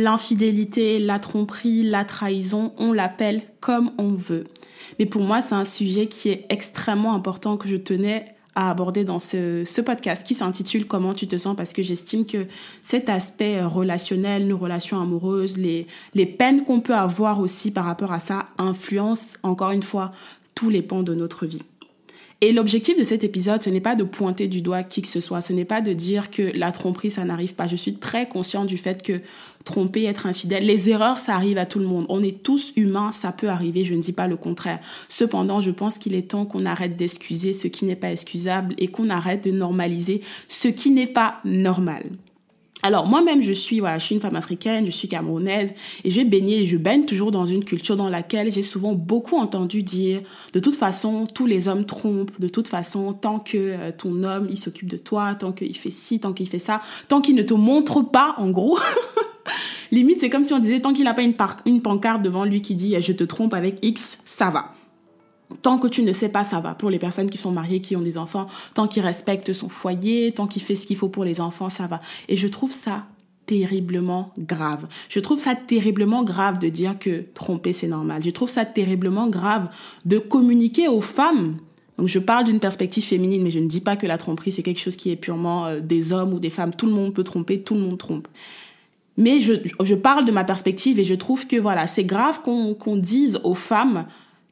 L'infidélité, la tromperie, la trahison, on l'appelle comme on veut. Mais pour moi, c'est un sujet qui est extrêmement important que je tenais à aborder dans ce, podcast qui s'intitule Comment tu te sens? parce que j'estime que cet aspect relationnel, nos relations amoureuses, les, les peines qu'on peut avoir aussi par rapport à ça influencent encore une fois tous les pans de notre vie. Et l'objectif de cet épisode, ce n'est pas de pointer du doigt qui que ce soit, ce n'est pas de dire que la tromperie, ça n'arrive pas. Je suis très consciente du fait que tromper, être infidèle, les erreurs, ça arrive à tout le monde. On est tous humains, ça peut arriver, je ne dis pas le contraire. Cependant, je pense qu'il est temps qu'on arrête d'excuser ce qui n'est pas excusable et qu'on arrête de normaliser ce qui n'est pas normal. Alors moi-même, je suis, voilà, je suis une femme africaine, je suis camerounaise et j'ai baigné, je baigne toujours dans une culture dans laquelle j'ai souvent beaucoup entendu dire, de toute façon, tous les hommes trompent, de toute façon, tant que euh, ton homme, il s'occupe de toi, tant qu'il fait ci, tant qu'il fait ça, tant qu'il ne te montre pas, en gros. Limite, c'est comme si on disait, tant qu'il n'a pas une, une pancarte devant lui qui dit, je te trompe avec X, ça va. Tant que tu ne sais pas, ça va. Pour les personnes qui sont mariées, qui ont des enfants, tant qu'il respecte son foyer, tant qu'il fait ce qu'il faut pour les enfants, ça va. Et je trouve ça terriblement grave. Je trouve ça terriblement grave de dire que tromper c'est normal. Je trouve ça terriblement grave de communiquer aux femmes. Donc je parle d'une perspective féminine, mais je ne dis pas que la tromperie c'est quelque chose qui est purement euh, des hommes ou des femmes. Tout le monde peut tromper, tout le monde trompe. Mais je, je parle de ma perspective et je trouve que voilà, c'est grave qu'on dise aux femmes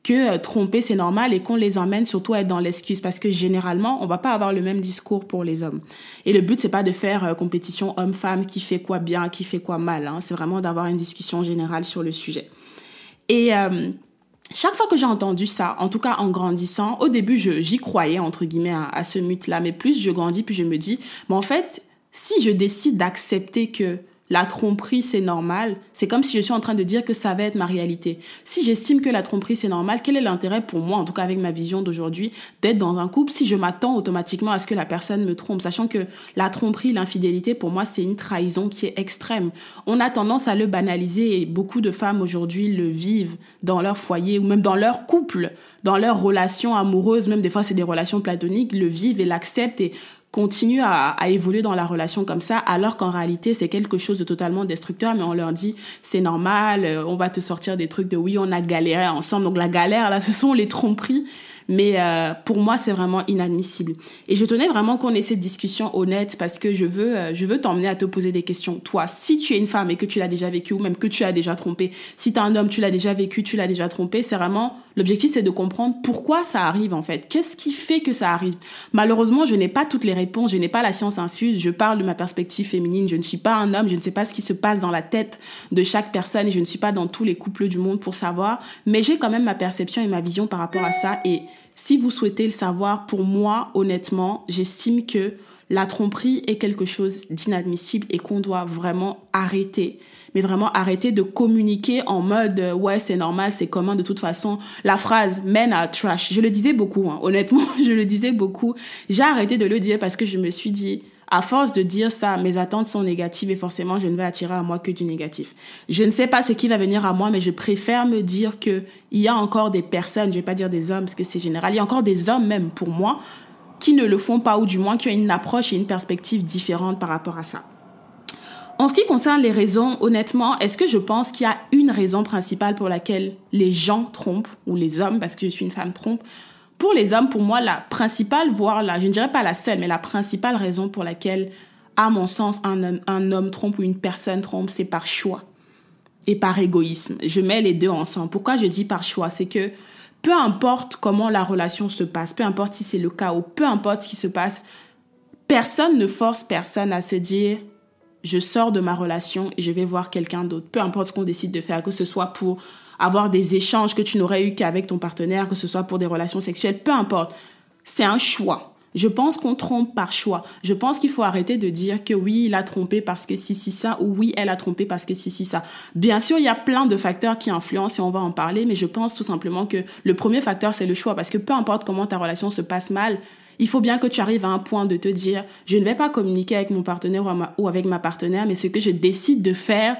que euh, tromper c'est normal et qu'on les emmène surtout à être dans l'excuse parce que généralement on va pas avoir le même discours pour les hommes et le but c'est pas de faire euh, compétition homme-femme qui fait quoi bien qui fait quoi mal hein. c'est vraiment d'avoir une discussion générale sur le sujet et euh, chaque fois que j'ai entendu ça, en tout cas en grandissant, au début j'y croyais entre guillemets à, ce mythe-là, mais plus je grandis, plus je me dis, mais en fait, si je décide d'accepter que la tromperie, c'est normal. C'est comme si je suis en train de dire que ça va être ma réalité. Si j'estime que la tromperie, c'est normal, quel est l'intérêt pour moi, en tout cas avec ma vision d'aujourd'hui, d'être dans un couple si je m'attends automatiquement à ce que la personne me trompe, sachant que la tromperie, l'infidélité, pour moi, c'est une trahison qui est extrême. On a tendance à le banaliser et beaucoup de femmes aujourd'hui le vivent dans leur foyer ou même dans leur couple, dans leur relation amoureuse, même des fois c'est des relations platoniques, le vivent et l'acceptent et continuent à, évoluer dans la relation comme ça, alors qu'en réalité, c'est quelque chose de totalement destructeur, mais on leur dit, c'est normal, euh, on va te sortir des trucs de oui, on a galéré ensemble. Donc la galère, là, ce sont les tromperies mais euh, pour moi, c'est vraiment inadmissible. Et je tenais vraiment qu'on ait cette discussion honnête parce que je veux, euh, je veux t'emmener à te poser des questions. Toi, si tu es une femme et que tu l'as déjà vécu ou même que tu as déjà trompé, si tu es un homme, tu l'as déjà vécu, tu l'as déjà trompé, c'est vraiment l'objectif, c'est de comprendre pourquoi ça arrive en fait. Qu'est-ce qui fait que ça arrive? Malheureusement, je n'ai pas toutes les réponses, je n'ai pas la science infuse. Je parle de ma perspective féminine. Je ne suis pas un homme, je ne sais pas ce qui se passe dans la tête de chaque personne je ne suis pas dans tous les couples du monde pour savoir. Mais j'ai quand même ma perception et ma vision par rapport à ça et si vous souhaitez le savoir, pour moi, honnêtement, j'estime que la tromperie est quelque chose d'inadmissible et qu'on doit vraiment arrêter. Mais vraiment arrêter de communiquer en mode euh, ouais c'est normal, c'est commun de toute façon. La phrase men are trash, je le disais beaucoup, hein. honnêtement, je le disais beaucoup. J'ai arrêté de le dire parce que je me suis dit à force de dire ça, mes attentes sont négatives et forcément, je ne vais attirer à moi que du négatif. Je ne sais pas ce qui va venir à moi, mais je préfère me dire que il y a encore des personnes, je vais pas dire des hommes parce que c'est général, il y a encore des hommes même pour moi qui ne le font pas ou du moins qui ont une approche et une perspective différente par rapport à ça. En ce qui concerne les raisons, honnêtement, est-ce que je pense qu'il y a une raison principale pour laquelle les gens trompent, ou les hommes, parce que je suis une femme, trompent pour les hommes, pour moi, la principale, voire la, je ne dirais pas la seule, mais la principale raison pour laquelle, à mon sens, un, un homme trompe ou une personne trompe, c'est par choix. et par égoïsme. Je mets les deux ensemble. Pourquoi je dis par choix? C'est que peu importe comment la relation se passe, peu importe si c'est le cas ou peu importe ce qui se passe, personne ne force personne à se dire je sors de ma relation et je vais voir quelqu'un d'autre. Peu importe ce qu'on décide de faire, que ce soit pour avoir des échanges que tu n'aurais eu qu'avec ton partenaire, que ce soit pour des relations sexuelles, peu importe. C'est un choix. Je pense qu'on trompe par choix. Je pense qu'il faut arrêter de dire que oui, il a trompé parce que si, si, ça, ou oui, elle a trompé parce que si, si, ça. Bien sûr, il y a plein de facteurs qui influencent et on va en parler, mais je pense tout simplement que le premier facteur, c'est le choix parce que peu importe comment ta relation se passe mal, il faut bien que tu arrives à un point de te dire, je ne vais pas communiquer avec mon partenaire ou avec ma partenaire, mais ce que je décide de faire,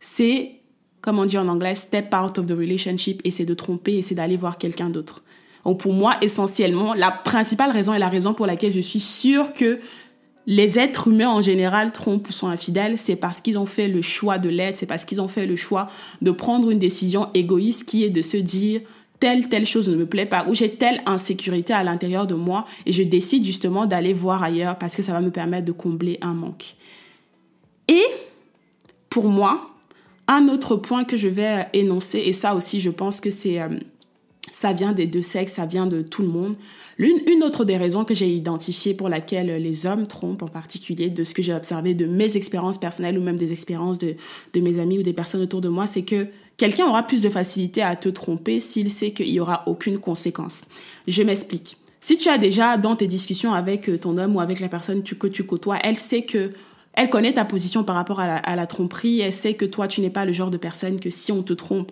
c'est, comme on dit en anglais, step out of the relationship et c'est de tromper et c'est d'aller voir quelqu'un d'autre. Donc pour moi, essentiellement, la principale raison et la raison pour laquelle je suis sûre que les êtres humains en général trompent ou sont infidèles, c'est parce qu'ils ont fait le choix de l'être, c'est parce qu'ils ont fait le choix de prendre une décision égoïste qui est de se dire telle, telle chose ne me plaît pas, ou j'ai telle insécurité à l'intérieur de moi, et je décide justement d'aller voir ailleurs parce que ça va me permettre de combler un manque. Et pour moi, un autre point que je vais énoncer, et ça aussi je pense que c'est euh, ça vient des deux sexes, ça vient de tout le monde. L'une, une autre des raisons que j'ai identifiées pour laquelle les hommes trompent en particulier, de ce que j'ai observé de mes expériences personnelles ou même des expériences de, de mes amis ou des personnes autour de moi, c'est que quelqu'un aura plus de facilité à te tromper s'il sait qu'il n'y aura aucune conséquence. Je m'explique. Si tu as déjà dans tes discussions avec ton homme ou avec la personne que tu côtoies, elle sait que elle connaît ta position par rapport à la, à la tromperie, elle sait que toi tu n'es pas le genre de personne que si on te trompe,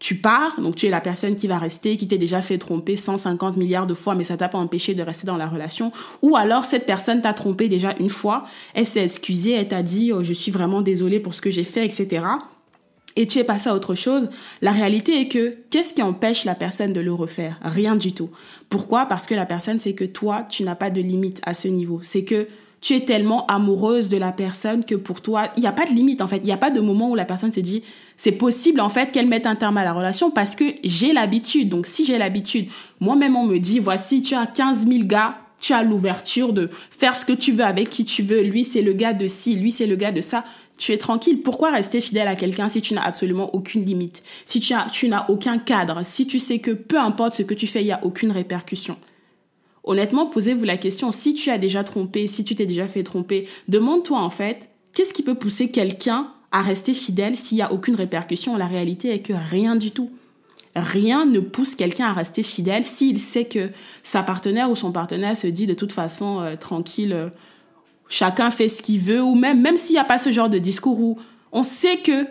tu pars, donc tu es la personne qui va rester, qui t'est déjà fait tromper 150 milliards de fois, mais ça t'a pas empêché de rester dans la relation. Ou alors cette personne t'a trompé déjà une fois, elle s'est excusée, elle t'a dit oh, je suis vraiment désolée pour ce que j'ai fait, etc. Et tu es passé à autre chose. La réalité est que qu'est-ce qui empêche la personne de le refaire? Rien du tout. Pourquoi? Parce que la personne c'est que toi, tu n'as pas de limite à ce niveau. C'est que tu es tellement amoureuse de la personne que pour toi, il n'y a pas de limite en fait. Il n'y a pas de moment où la personne se dit, c'est possible en fait qu'elle mette un terme à la relation parce que j'ai l'habitude. Donc si j'ai l'habitude, moi-même on me dit, voici, tu as 15 000 gars, tu as l'ouverture de faire ce que tu veux avec qui tu veux. Lui, c'est le gars de ci, lui, c'est le gars de ça. Tu es tranquille. Pourquoi rester fidèle à quelqu'un si tu n'as absolument aucune limite? Si tu, as, tu n'as aucun cadre Si tu sais que peu importe ce que tu fais, il n'y a aucune répercussion Honnêtement, posez-vous la question, si tu as déjà trompé, si tu t'es déjà fait tromper, demande-toi en fait, qu'est-ce qui peut pousser quelqu'un à rester fidèle s'il n'y a aucune répercussion? La réalité est que rien du tout. Rien ne pousse quelqu'un à rester fidèle s'il sait que sa partenaire ou son partenaire se dit de toute façon euh, tranquille, euh, chacun fait ce qu'il veut, ou même, même s'il n'y a pas ce genre de discours où on sait que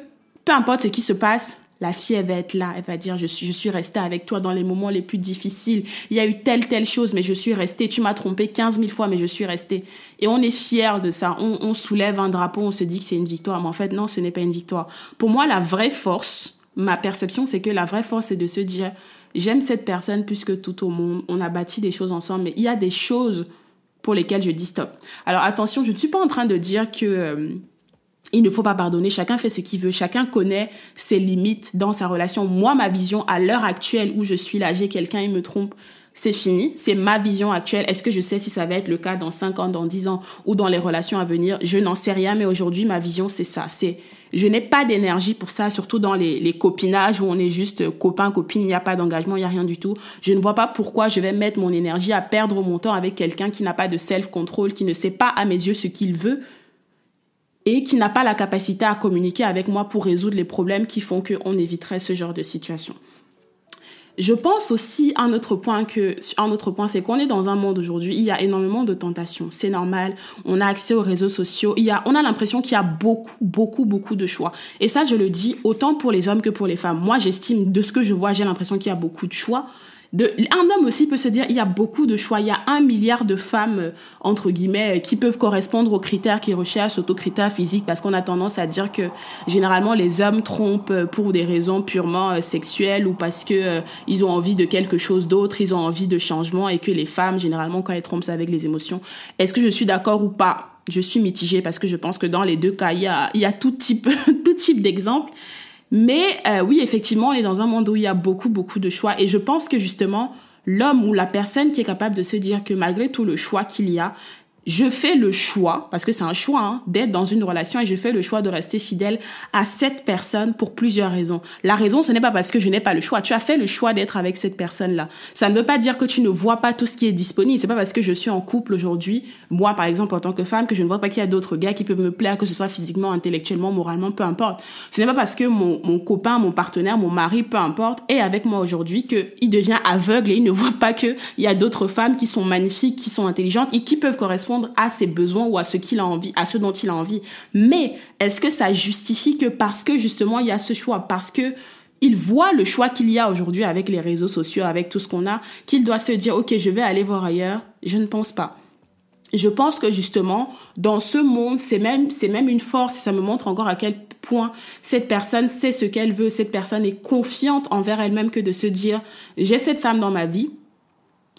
peu importe ce qui se passe, la fille, elle va être là, elle va dire, je suis, je suis restée avec toi dans les moments les plus difficiles. Il y a eu telle, telle chose, mais je suis restée. Tu m'as trompé 15 000 fois, mais je suis restée. Et on est fier de ça. On, on soulève un drapeau, on se dit que c'est une victoire. Mais en fait, non, ce n'est pas une victoire. Pour moi, la vraie force, ma perception, c'est que la vraie force, c'est de se dire, j'aime cette personne plus que tout au monde. On a bâti des choses ensemble, mais il y a des choses pour lesquelles je dis stop. Alors attention, je ne suis pas en train de dire que... Euh, il ne faut pas pardonner, chacun fait ce qu'il veut, chacun connaît ses limites dans sa relation. Moi, ma vision à l'heure actuelle où je suis là, j'ai quelqu'un, il me trompe, c'est fini, c'est ma vision actuelle. Est-ce que je sais si ça va être le cas dans 5 ans, dans 10 ans ou dans les relations à venir? Je n'en sais rien, mais aujourd'hui, ma vision, c'est ça. C'est je n'ai pas d'énergie pour ça, surtout dans les, copinages où on est juste copain, copine, il n'y a pas d'engagement, il n'y a rien du tout. Je ne vois pas pourquoi je vais mettre mon énergie à perdre mon temps avec quelqu'un qui n'a pas de self-control, qui ne sait pas à mes yeux ce qu'il veut et qui n'a pas la capacité à communiquer avec moi pour résoudre les problèmes qui font qu'on éviterait ce genre de situation. Je pense aussi un autre point que un autre point c'est qu'on est dans un monde aujourd'hui, il y a énormément de tentations, c'est normal, on a accès aux réseaux sociaux, il y a on a l'impression qu'il y a beaucoup beaucoup beaucoup de choix. Et ça je le dis autant pour les hommes que pour les femmes. Moi, j'estime de ce que je vois, j'ai l'impression qu'il y a beaucoup de choix, un homme aussi peut se dire il y a beaucoup de choix, il y a un milliard de femmes euh, entre guillemets euh, qui peuvent correspondre aux critères qu'ils recherchent, aux critères physiques, parce qu'on a tendance à dire que généralement les hommes trompent euh, pour des raisons purement sexuelles ou parce que ils ont envie de quelque chose d'autre, ils ont envie de changement et que les femmes généralement quand elles trompent c'est avec les émotions. Est-ce que je suis d'accord ou pas? Je suis mitigée parce que je pense que dans les deux cas il y a il y a tout type tout type d'exemples. Mais euh, oui, effectivement, on est dans un monde où il y a beaucoup, beaucoup de choix. Et je pense que justement, l'homme ou la personne qui est capable de se dire que malgré tout le choix qu'il y a, je fais le choix, parce que c'est un choix, hein, d'être dans une relation et je fais le choix de rester fidèle à cette personne pour plusieurs raisons. La raison, ce n'est pas parce que je n'ai pas le choix. Tu as fait le choix d'être avec cette personne-là. Ça ne veut pas dire que tu ne vois pas tout ce qui est disponible. C'est pas parce que je suis en couple aujourd'hui, moi par exemple en tant que femme, que je ne vois pas qu'il y a d'autres gars qui peuvent me plaire, que ce soit physiquement, intellectuellement, moralement, peu importe. Ce n'est pas parce que mon, mon copain, mon partenaire, mon mari, peu importe, est avec moi aujourd'hui qu'il devient aveugle et il ne voit pas qu'il y a d'autres femmes qui sont magnifiques, qui sont intelligentes et qui peuvent correspondre à ses besoins ou à ce qu'il a envie, à ce dont il a envie. Mais est-ce que ça justifie que parce que justement il y a ce choix, parce que il voit le choix qu'il y a aujourd'hui avec les réseaux sociaux, avec tout ce qu'on a, qu'il doit se dire, OK, je vais aller voir ailleurs. Je ne pense pas. Je pense que justement, dans ce monde, c'est même, c'est même une force. Ça me montre encore à quel point cette personne sait ce qu'elle veut. Cette personne est confiante envers elle-même que de se dire, j'ai cette femme dans ma vie.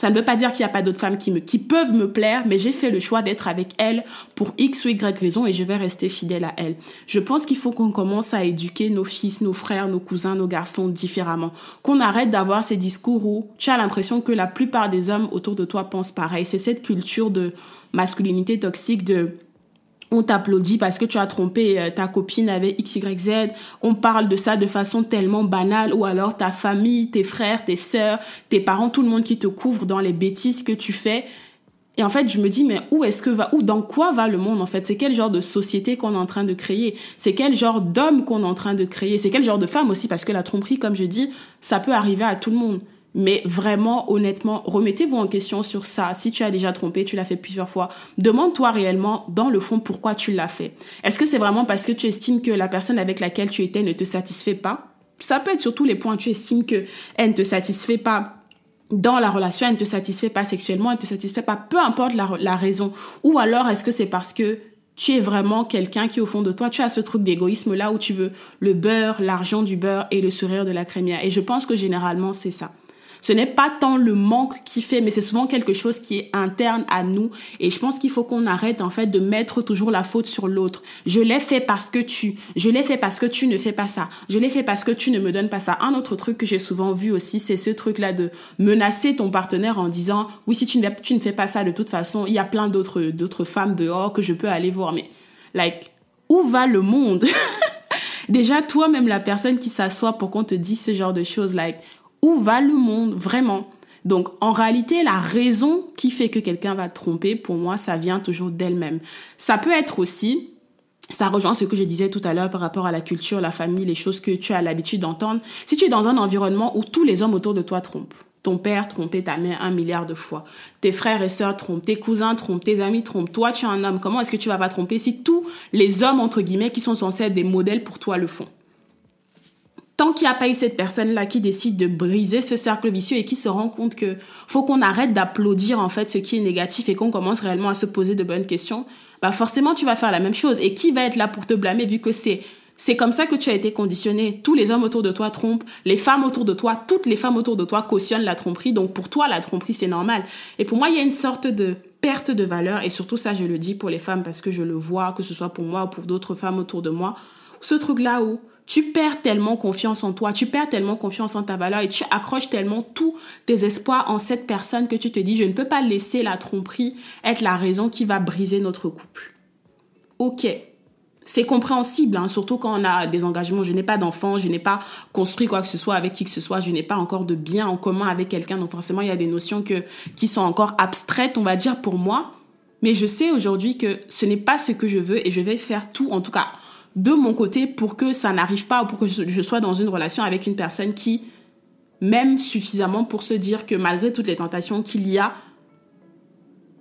Ça ne veut pas dire qu'il n'y a pas d'autres femmes qui, me, qui peuvent me plaire, mais j'ai fait le choix d'être avec elle pour X ou Y raison et je vais rester fidèle à elle. Je pense qu'il faut qu'on commence à éduquer nos fils, nos frères, nos cousins, nos garçons différemment. Qu'on arrête d'avoir ces discours où tu as l'impression que la plupart des hommes autour de toi pensent pareil. C'est cette culture de masculinité toxique de on t'applaudit parce que tu as trompé euh, ta copine avec XYZ. On parle de ça de façon tellement banale ou alors ta famille, tes frères, tes sœurs, tes parents, tout le monde qui te couvre dans les bêtises que tu fais. Et en fait, je me dis, mais où est-ce que va, ou dans quoi va le monde, en fait? C'est quel genre de société qu'on est en train de créer? C'est quel genre d'homme qu'on est en train de créer? C'est quel genre de femme aussi? Parce que la tromperie, comme je dis, ça peut arriver à tout le monde. Mais vraiment, honnêtement, remettez-vous en question sur ça. Si tu as déjà trompé, tu l'as fait plusieurs fois, demande-toi réellement, dans le fond, pourquoi tu l'as fait. Est-ce que c'est vraiment parce que tu estimes que la personne avec laquelle tu étais ne te satisfait pas? Ça peut être sur tous les points. Tu estimes que elle ne te satisfait pas dans la relation, elle ne te satisfait pas sexuellement, elle ne te satisfait pas, peu importe la, raison. Ou alors, est-ce que c'est parce que tu es vraiment quelqu'un qui, au fond de toi, tu as ce truc d'égoïsme là où tu veux le beurre, l'argent du beurre et le sourire de la crémière. Et je pense que généralement, c'est ça. Ce n'est pas tant le manque qui fait, mais c'est souvent quelque chose qui est interne à nous. Et je pense qu'il faut qu'on arrête en fait de mettre toujours la faute sur l'autre. Je l'ai fait parce que tu, je l'ai fait parce que tu ne fais pas ça. Je l'ai fait parce que tu ne me donnes pas ça. Un autre truc que j'ai souvent vu aussi, c'est ce truc-là de menacer ton partenaire en disant, oui, si tu ne, fais pas ça de toute façon, il y a plein d'autres, d'autres femmes dehors que je peux aller voir. Mais, like, où va le monde? Déjà, toi-même, la personne qui s'assoit pour qu'on te dise ce genre de choses, like, où va le monde vraiment donc en réalité, la raison qui fait que quelqu'un va tromper, pour moi, ça vient toujours d'elle-même. Ça peut être aussi, ça rejoint ce que je disais tout à l'heure par rapport à la culture, la famille, les choses que tu as l'habitude d'entendre. Si tu es dans un environnement où tous les hommes autour de toi trompent, ton père trompait ta mère un milliard de fois. Tes frères et sœurs trompent, tes cousins trompent, tes amis trompent. Toi, tu es un homme. Comment est-ce que tu vas pas tromper si tous les hommes, entre guillemets, qui sont censés être des modèles pour toi le font? Tant qu'il n'y a pas eu cette personne-là qui décide de briser ce cercle vicieux et qui se rend compte que faut qu'on arrête d'applaudir en fait ce qui est négatif et qu'on commence réellement à se poser de bonnes questions, bah forcément tu vas faire la même chose. Et qui va être là pour te blâmer vu que c'est c'est comme ça que tu as été conditionné? Tous les hommes autour de toi trompent, les femmes autour de toi, toutes les femmes autour de toi cautionnent la tromperie. Donc pour toi, la tromperie, c'est normal. Et pour moi, il y a une sorte de perte de valeur. Et surtout ça, je le dis pour les femmes parce que je le vois, que ce soit pour moi ou pour d'autres femmes autour de moi. Ce truc-là où tu perds tellement confiance en toi, tu perds tellement confiance en ta valeur et tu accroches tellement tous tes espoirs en cette personne que tu te dis, je ne peux pas laisser la tromperie être la raison qui va briser notre couple. Ok, c'est compréhensible, hein, surtout quand on a des engagements. Je n'ai pas d'enfant, je n'ai pas construit quoi que ce soit avec qui que ce soit, je n'ai pas encore de bien en commun avec quelqu'un. Donc forcément, il y a des notions que, qui sont encore abstraites, on va dire, pour moi. Mais je sais aujourd'hui que ce n'est pas ce que je veux et je vais faire tout, en tout cas de mon côté pour que ça n'arrive pas ou pour que je sois dans une relation avec une personne qui m'aime suffisamment pour se dire que malgré toutes les tentations qu'il y a,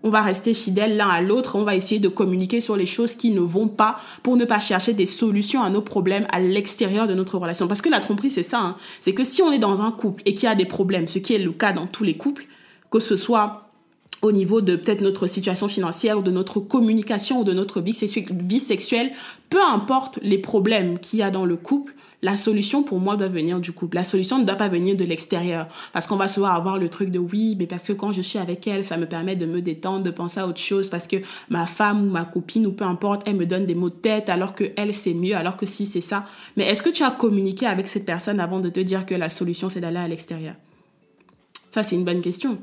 on va rester fidèles l'un à l'autre, on va essayer de communiquer sur les choses qui ne vont pas pour ne pas chercher des solutions à nos problèmes à l'extérieur de notre relation. Parce que la tromperie, c'est ça, hein. c'est que si on est dans un couple et qu'il y a des problèmes, ce qui est le cas dans tous les couples, que ce soit au niveau de peut-être notre situation financière de notre communication ou de notre vie sexuelle, peu importe les problèmes qu'il y a dans le couple, la solution pour moi doit venir du couple. La solution ne doit pas venir de l'extérieur. Parce qu'on va souvent avoir le truc de oui, mais parce que quand je suis avec elle, ça me permet de me détendre, de penser à autre chose, parce que ma femme ou ma copine ou peu importe, elle me donne des mots de tête alors que elle c'est mieux, alors que si c'est ça. Mais est-ce que tu as communiqué avec cette personne avant de te dire que la solution c'est d'aller à l'extérieur? Ça, c'est une bonne question.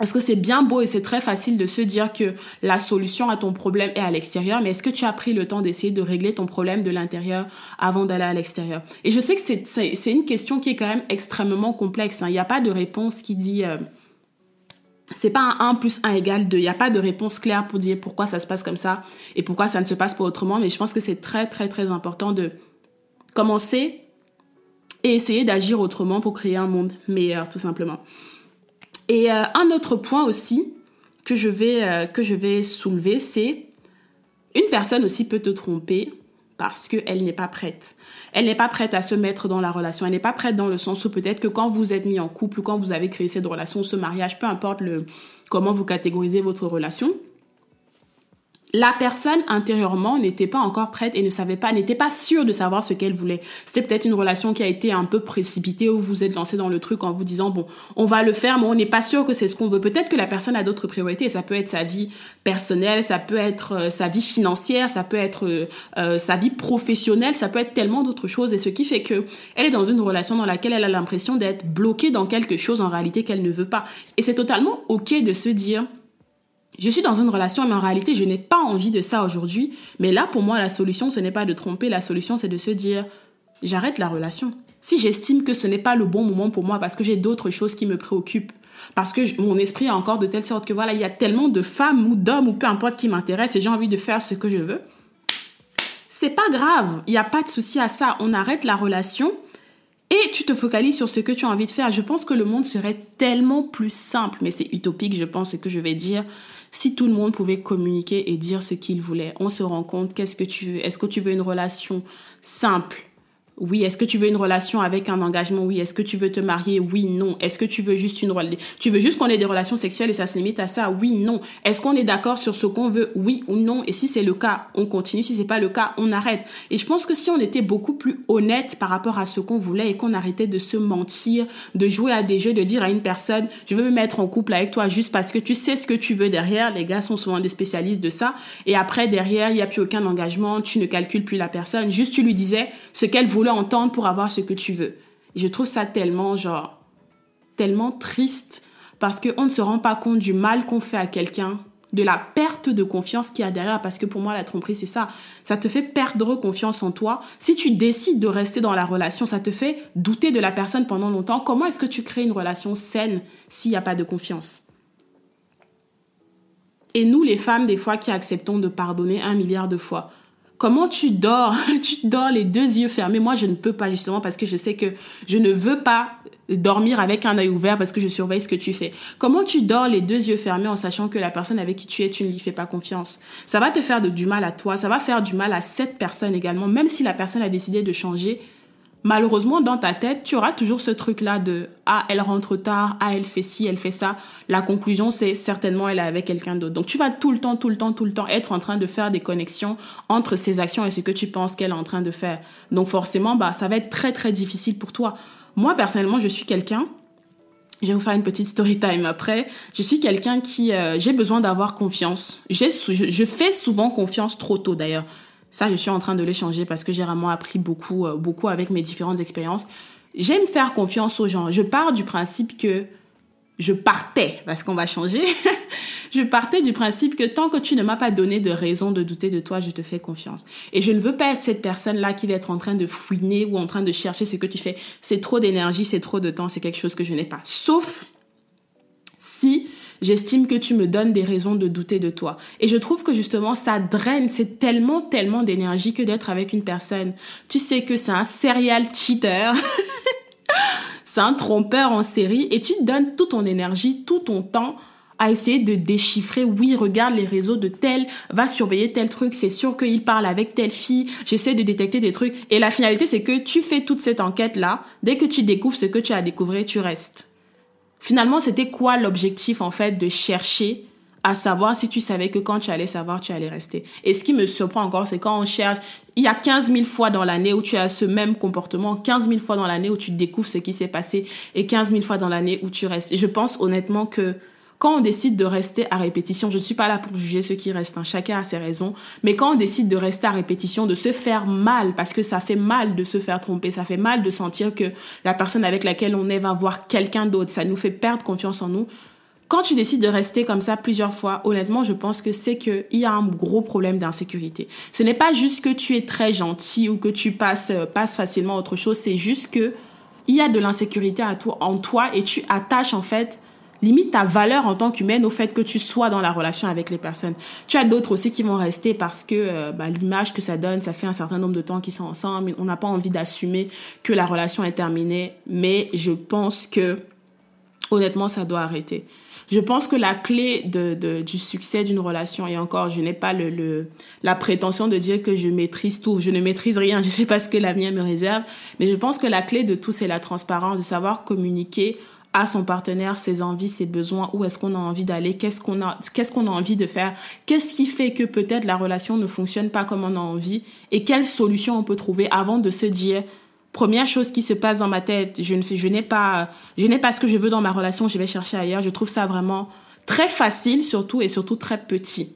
Est-ce que c'est bien beau et c'est très facile de se dire que la solution à ton problème est à l'extérieur, mais est-ce que tu as pris le temps d'essayer de régler ton problème de l'intérieur avant d'aller à l'extérieur? Et je sais que c'est une question qui est quand même extrêmement complexe. Hein. Il n'y a pas de réponse qui dit... Euh, c'est pas un 1 plus 1 égale 2. Il n'y a pas de réponse claire pour dire pourquoi ça se passe comme ça et pourquoi ça ne se passe pas autrement. Mais je pense que c'est très, très, très important de commencer et essayer d'agir autrement pour créer un monde meilleur, tout simplement. Et euh, un autre point aussi que je vais, euh, que je vais soulever, c'est une personne aussi peut te tromper parce qu'elle n'est pas prête. Elle n'est pas prête à se mettre dans la relation. Elle n'est pas prête dans le sens où peut-être que quand vous êtes mis en couple, quand vous avez créé cette relation, ce mariage, peu importe le, comment vous catégorisez votre relation, la personne intérieurement n'était pas encore prête et ne savait pas, n'était pas sûre de savoir ce qu'elle voulait. C'était peut-être une relation qui a été un peu précipitée où vous êtes lancé dans le truc en vous disant bon, on va le faire, mais on n'est pas sûr que c'est ce qu'on veut. Peut-être que la personne a d'autres priorités. Ça peut être sa vie personnelle, ça peut être euh, sa vie financière, ça peut être euh, euh, sa vie professionnelle, ça peut être tellement d'autres choses. Et ce qui fait que elle est dans une relation dans laquelle elle a l'impression d'être bloquée dans quelque chose en réalité qu'elle ne veut pas. Et c'est totalement ok de se dire je suis dans une relation, mais en réalité, je n'ai pas envie de ça aujourd'hui. Mais là, pour moi, la solution, ce n'est pas de tromper. La solution, c'est de se dire, j'arrête la relation. Si j'estime que ce n'est pas le bon moment pour moi parce que j'ai d'autres choses qui me préoccupent, parce que mon esprit est encore de telle sorte que voilà, il y a tellement de femmes ou d'hommes ou peu importe qui m'intéressent et j'ai envie de faire ce que je veux. C'est pas grave, il n'y a pas de souci à ça. On arrête la relation et tu te focalises sur ce que tu as envie de faire. Je pense que le monde serait tellement plus simple, mais c'est utopique, je pense, ce que je vais dire, si tout le monde pouvait communiquer et dire ce qu'il voulait. On se rend compte, qu'est-ce que tu veux? Est-ce que tu veux une relation simple oui, est-ce que tu veux une relation avec un engagement? Oui, est-ce que tu veux te marier? Oui, non. Est-ce que tu veux juste une tu veux juste qu'on ait des relations sexuelles et ça se limite à ça? Oui, non. Est-ce qu'on est, d'accord sur ce qu'on veut? Oui ou non? Et si c'est le cas, on continue. Si c'est pas le cas, on arrête. Et je pense que si on était beaucoup plus honnête par rapport à ce qu'on voulait et qu'on arrêtait de se mentir, de jouer à des jeux, de dire à une personne je veux me mettre en couple avec toi juste parce que tu sais ce que tu veux derrière. Les gars sont souvent des spécialistes de ça. Et après derrière, il y a plus aucun engagement, tu ne calcules plus la personne. Juste tu lui disais ce qu'elle voulait entendre pour avoir ce que tu veux. Et je trouve ça tellement, genre, tellement triste parce qu'on ne se rend pas compte du mal qu'on fait à quelqu'un, de la perte de confiance qu'il y a derrière, parce que pour moi, la tromperie, c'est ça. Ça te fait perdre confiance en toi. Si tu décides de rester dans la relation, ça te fait douter de la personne pendant longtemps. Comment est-ce que tu crées une relation saine s'il n'y a pas de confiance? Et nous, les femmes, des fois, qui acceptons de pardonner un milliard de fois, Comment tu dors? Tu dors les deux yeux fermés. Moi, je ne peux pas justement parce que je sais que je ne veux pas dormir avec un œil ouvert parce que je surveille ce que tu fais. Comment tu dors les deux yeux fermés en sachant que la personne avec qui tu es, tu ne lui fais pas confiance? Ça va te faire du mal à toi, ça va faire du mal à cette personne également, même si la personne a décidé de changer malheureusement, dans ta tête, tu auras toujours ce truc-là de Ah, elle rentre tard, ah, elle fait ci, elle fait ça. La conclusion, c'est certainement elle est avec quelqu'un d'autre. Donc, tu vas tout le temps, tout le temps, tout le temps être en train de faire des connexions entre ses actions et ce que tu penses qu'elle est en train de faire. Donc, forcément, bah, ça va être très, très difficile pour toi. Moi, personnellement, je suis quelqu'un. Je vais vous faire une petite story time après. Je suis quelqu'un qui euh, j'ai besoin d'avoir confiance. Je fais souvent confiance trop tôt d'ailleurs. Ça, je suis en train de l'échanger parce que j'ai vraiment appris beaucoup, euh, beaucoup avec mes différentes expériences. J'aime faire confiance aux gens. Je pars du principe que je partais, parce qu'on va changer, je partais du principe que tant que tu ne m'as pas donné de raison de douter de toi, je te fais confiance. Et je ne veux pas être cette personne-là qui va être en train de fouiner ou en train de chercher ce que tu fais. C'est trop d'énergie, c'est trop de temps, c'est quelque chose que je n'ai pas. Sauf si j'estime que tu me donnes des raisons de douter de toi. Et je trouve que justement, ça draine, c'est tellement, tellement d'énergie que d'être avec une personne. Tu sais que c'est un serial cheater. c'est un trompeur en série et tu donnes toute ton énergie, tout ton temps à essayer de déchiffrer, oui, regarde les réseaux de tel, va surveiller tel truc, c'est sûr qu'il parle avec telle fille, j'essaie de détecter des trucs. Et la finalité, c'est que tu fais toute cette enquête-là, dès que tu découvres ce que tu as découvert, tu restes. Finalement, c'était quoi l'objectif en fait de chercher à savoir si tu savais que quand tu allais savoir, tu allais rester? Et ce qui me surprend encore, c'est quand on cherche, il y a 15 000 fois dans l'année où tu as ce même comportement, 15 000 fois dans l'année où tu découvres ce qui s'est passé et 15 000 fois dans l'année où tu restes. Et je pense honnêtement que quand on décide de rester à répétition, je ne suis pas là pour juger ceux qui restent, hein, chacun a ses raisons, mais quand on décide de rester à répétition, de se faire mal, parce que ça fait mal de se faire tromper, ça fait mal de sentir que la personne avec laquelle on est va voir quelqu'un d'autre, ça nous fait perdre confiance en nous, quand tu décides de rester comme ça plusieurs fois, honnêtement, je pense que c'est qu'il y a un gros problème d'insécurité. Ce n'est pas juste que tu es très gentil ou que tu passes, euh, passes facilement à autre chose, c'est juste que il y a de l'insécurité en toi et tu attaches en fait limite ta valeur en tant qu'humaine au fait que tu sois dans la relation avec les personnes. Tu as d'autres aussi qui vont rester parce que euh, bah, l'image que ça donne, ça fait un certain nombre de temps qu'ils sont ensemble, on n'a pas envie d'assumer que la relation est terminée, mais je pense que honnêtement ça doit arrêter. Je pense que la clé de, de du succès d'une relation, et encore, je n'ai pas le, le, la prétention de dire que je maîtrise tout, je ne maîtrise rien, je ne sais pas ce que l'avenir me réserve, mais je pense que la clé de tout, c'est la transparence, de savoir communiquer à son partenaire ses envies, ses besoins, où est-ce qu'on a envie d'aller, qu'est-ce qu'on a, qu'est-ce qu'on a envie de faire, qu'est-ce qui fait que peut-être la relation ne fonctionne pas comme on a envie, et quelles solutions on peut trouver avant de se dire, première chose qui se passe dans ma tête, je ne fais, je n'ai pas, je n'ai pas ce que je veux dans ma relation, je vais chercher ailleurs. Je trouve ça vraiment très facile surtout et surtout très petit.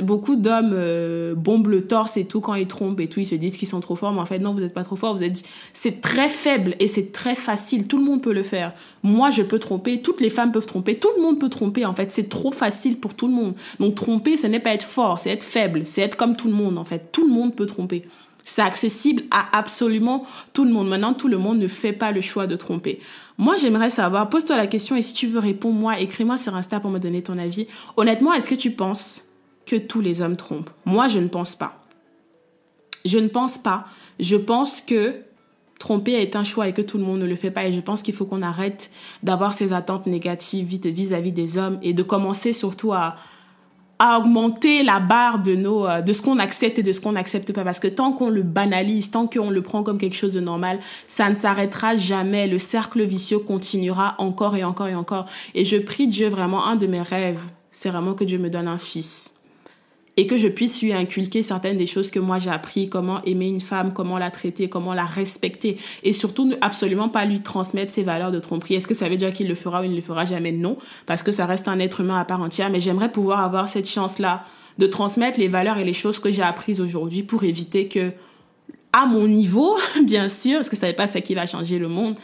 Beaucoup d'hommes euh, bombent le torse et tout quand ils trompent et tout, ils se disent qu'ils sont trop forts, mais en fait non, vous n'êtes pas trop fort, vous êtes, c'est très faible et c'est très facile. Tout le monde peut le faire. Moi, je peux tromper, toutes les femmes peuvent tromper, tout le monde peut tromper. En fait, c'est trop facile pour tout le monde. Donc tromper, ce n'est pas être fort, c'est être faible, c'est être comme tout le monde. En fait, tout le monde peut tromper. C'est accessible à absolument tout le monde. Maintenant, tout le monde ne fait pas le choix de tromper. Moi, j'aimerais savoir, pose-toi la question et si tu veux répondre, moi, écris-moi sur Insta pour me donner ton avis. Honnêtement, est-ce que tu penses que tous les hommes trompent Moi, je ne pense pas. Je ne pense pas. Je pense que tromper est un choix et que tout le monde ne le fait pas. Et je pense qu'il faut qu'on arrête d'avoir ces attentes négatives vis-à-vis des hommes et de commencer surtout à, à augmenter la barre de nos euh, de ce qu'on accepte et de ce qu'on n'accepte pas parce que tant qu'on le banalise, tant qu'on le prend comme quelque chose de normal, ça ne s'arrêtera jamais, le cercle vicieux continuera encore et encore et encore et je prie Dieu vraiment un de mes rêves, c'est vraiment que Dieu me donne un fils et que je puisse lui inculquer certaines des choses que moi j'ai appris, comment aimer une femme, comment la traiter, comment la respecter, et surtout ne absolument pas lui transmettre ses valeurs de tromperie. Est-ce que ça veut dire qu'il le fera ou il ne le fera jamais? Non, parce que ça reste un être humain à part entière, mais j'aimerais pouvoir avoir cette chance-là de transmettre les valeurs et les choses que j'ai apprises aujourd'hui pour éviter que, à mon niveau, bien sûr, parce que ça n'est pas ça qui va changer le monde,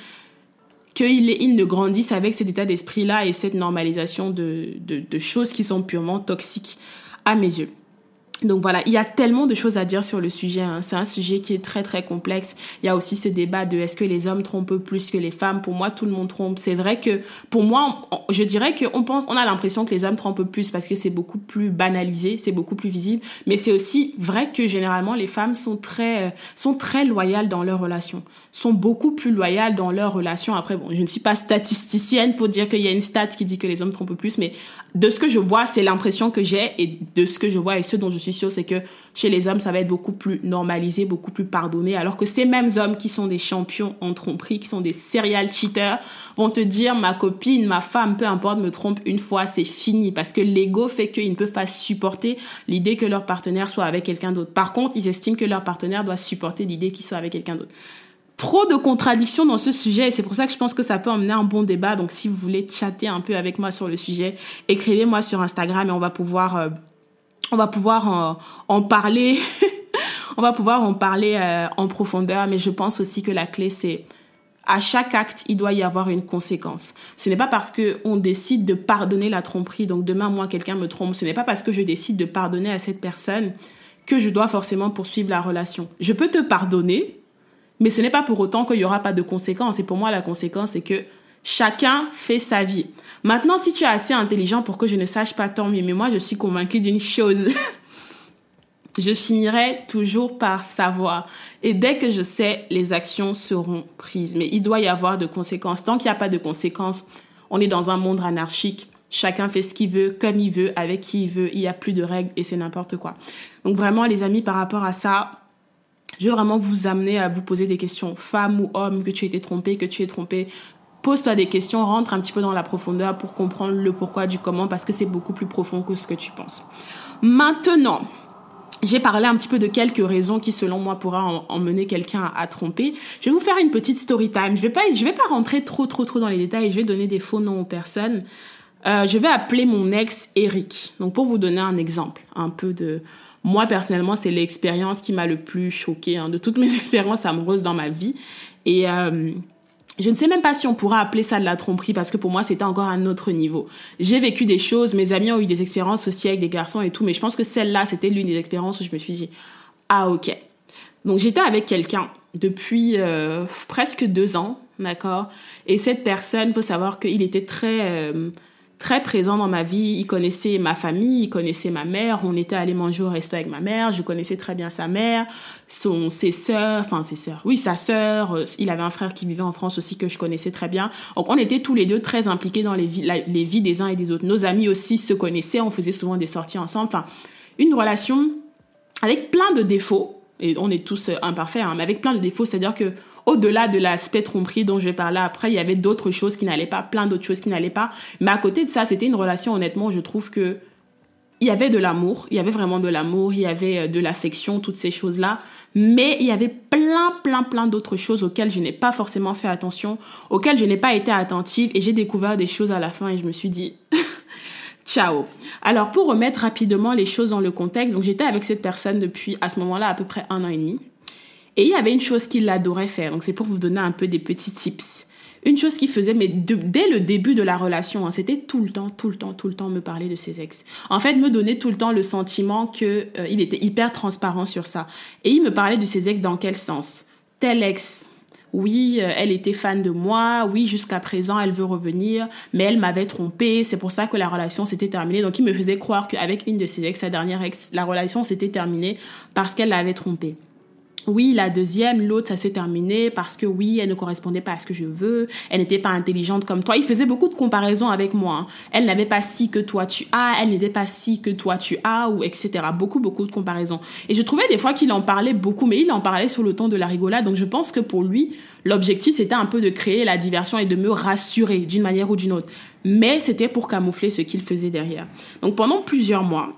qu'il il ne grandisse avec cet état d'esprit-là et cette normalisation de, choses qui sont purement toxiques à mes yeux. Donc voilà, il y a tellement de choses à dire sur le sujet. Hein. C'est un sujet qui est très très complexe. Il y a aussi ce débat de est-ce que les hommes trompent plus que les femmes? Pour moi, tout le monde trompe. C'est vrai que pour moi, je dirais qu'on pense, on a l'impression que les hommes trompent plus parce que c'est beaucoup plus banalisé, c'est beaucoup plus visible. Mais c'est aussi vrai que généralement les femmes sont très euh, sont très loyales dans leurs relations, sont beaucoup plus loyales dans leurs relations. Après, bon, je ne suis pas statisticienne pour dire qu'il y a une stat qui dit que les hommes trompent plus, mais de ce que je vois, c'est l'impression que j'ai et de ce que je vois et ce dont je suis c'est que chez les hommes, ça va être beaucoup plus normalisé, beaucoup plus pardonné, alors que ces mêmes hommes qui sont des champions en tromperie, qui sont des serial cheaters, vont te dire, ma copine, ma femme, peu importe, me trompe une fois, c'est fini, parce que l'ego fait qu'ils ne peuvent pas supporter l'idée que leur partenaire soit avec quelqu'un d'autre. Par contre, ils estiment que leur partenaire doit supporter l'idée qu'il soit avec quelqu'un d'autre trop de contradictions dans ce sujet et c'est pour ça que je pense que ça peut emmener un bon débat. Donc si vous voulez chatter un peu avec moi sur le sujet, écrivez-moi sur Instagram et on va pouvoir euh, on va pouvoir en, parler on va pouvoir en parler euh, en profondeur mais je pense aussi que la clé c'est à chaque acte, il doit y avoir une conséquence. Ce n'est pas parce que on décide de pardonner la tromperie, donc demain moi quelqu'un me trompe, ce n'est pas parce que je décide de pardonner à cette personne que je dois forcément poursuivre la relation. Je peux te pardonner, mais ce n'est pas pour autant qu'il n'y aura pas de conséquences. Et pour moi, la conséquence, c'est que chacun fait sa vie. Maintenant, si tu es assez intelligent pour que je ne sache pas, tant mieux. Mais moi, je suis convaincue d'une chose. je finirai toujours par savoir. Et dès que je sais, les actions seront prises. Mais il doit y avoir de conséquences. Tant qu'il n'y a pas de conséquences, on est dans un monde anarchique. Chacun fait ce qu'il veut, comme il veut, avec qui il veut. Il n'y a plus de règles et c'est n'importe quoi. Donc vraiment, les amis, par rapport à ça, je veux vraiment vous amener à vous poser des questions. Femme ou homme, que tu aies été trompé, que tu es trompé. Pose-toi des questions, rentre un petit peu dans la profondeur pour comprendre le pourquoi du comment, parce que c'est beaucoup plus profond que ce que tu penses. Maintenant, j'ai parlé un petit peu de quelques raisons qui, selon moi, pourraient emmener quelqu'un à, tromper. Je vais vous faire une petite story time. Je vais pas, je vais pas rentrer trop, trop, trop dans les détails. Je vais donner des faux noms aux personnes. Euh, je vais appeler mon ex Eric. Donc, pour vous donner un exemple, un peu de, moi, personnellement, c'est l'expérience qui m'a le plus choquée hein, de toutes mes expériences amoureuses dans ma vie. Et, euh, je ne sais même pas si on pourra appeler ça de la tromperie parce que pour moi c'était encore un autre niveau. J'ai vécu des choses, mes amis ont eu des expériences aussi avec des garçons et tout, mais je pense que celle-là c'était l'une des expériences où je me suis dit ah ok. Donc j'étais avec quelqu'un depuis euh, presque deux ans, d'accord? Et cette personne, faut savoir qu'il était très euh, très présent dans ma vie. Il connaissait ma famille, il connaissait ma mère. On était allé manger au resto avec ma mère. Je connaissais très bien sa mère, son, ses sœurs, enfin ses sœurs. Oui, sa sœur. Euh, il avait un frère qui vivait en France aussi que je connaissais très bien. Donc on était tous les deux très impliqués dans les vies, les vies des uns et des autres. Nos amis aussi se connaissaient. On faisait souvent des sorties ensemble. Enfin, une relation avec plein de défauts. Et on est tous imparfaits, hein, mais avec plein de défauts. C'est-à-dire que au-delà de l'aspect tromperie dont je vais parler après, il y avait d'autres choses qui n'allaient pas, plein d'autres choses qui n'allaient pas. Mais à côté de ça, c'était une relation, honnêtement, je trouve que il y avait de l'amour, il y avait vraiment de l'amour, il y avait euh, de l'affection, toutes ces choses-là. Mais il y avait plein, plein, plein d'autres choses auxquelles je n'ai pas forcément fait attention, auxquelles je n'ai pas été attentive et j'ai découvert des choses à la fin et je me suis dit, ciao. Alors pour remettre rapidement les choses dans le contexte, donc j'étais avec cette personne depuis à ce moment-là à peu près un an et demi. Et il y avait une chose qu'il adorait faire. Donc c'est pour vous donner un peu des petits tips. Une chose qu'il faisait, mais dès le début de la relation, hein, c'était tout le temps, tout le temps, tout le temps me parler de ses ex. En fait, me donner tout le temps le sentiment que euh, il était hyper transparent sur ça. Et il me parlait de ses ex dans quel sens? Tel ex, oui, euh, elle était fan de moi, oui, jusqu'à présent, elle veut revenir, mais elle m'avait trompé, c'est pour ça que la relation s'était terminée. Donc, il me faisait croire qu'avec une de ses ex, sa dernière ex, la relation s'était terminée parce qu'elle l'avait trompé oui, la deuxième, l'autre, ça s'est terminé parce que oui, elle ne correspondait pas à ce que je veux, elle n'était pas intelligente comme toi. Il faisait beaucoup de comparaisons avec moi. Hein. Elle n'avait pas si que toi tu as, elle n'était pas si que toi tu as, ou etc. Beaucoup, beaucoup de comparaisons. Et je trouvais des fois qu'il en parlait beaucoup, mais il en parlait sur le ton de la rigolade. Donc je pense que pour lui, l'objectif c'était un peu de créer la diversion et de me rassurer d'une manière ou d'une autre. Mais c'était pour camoufler ce qu'il faisait derrière. Donc pendant plusieurs mois,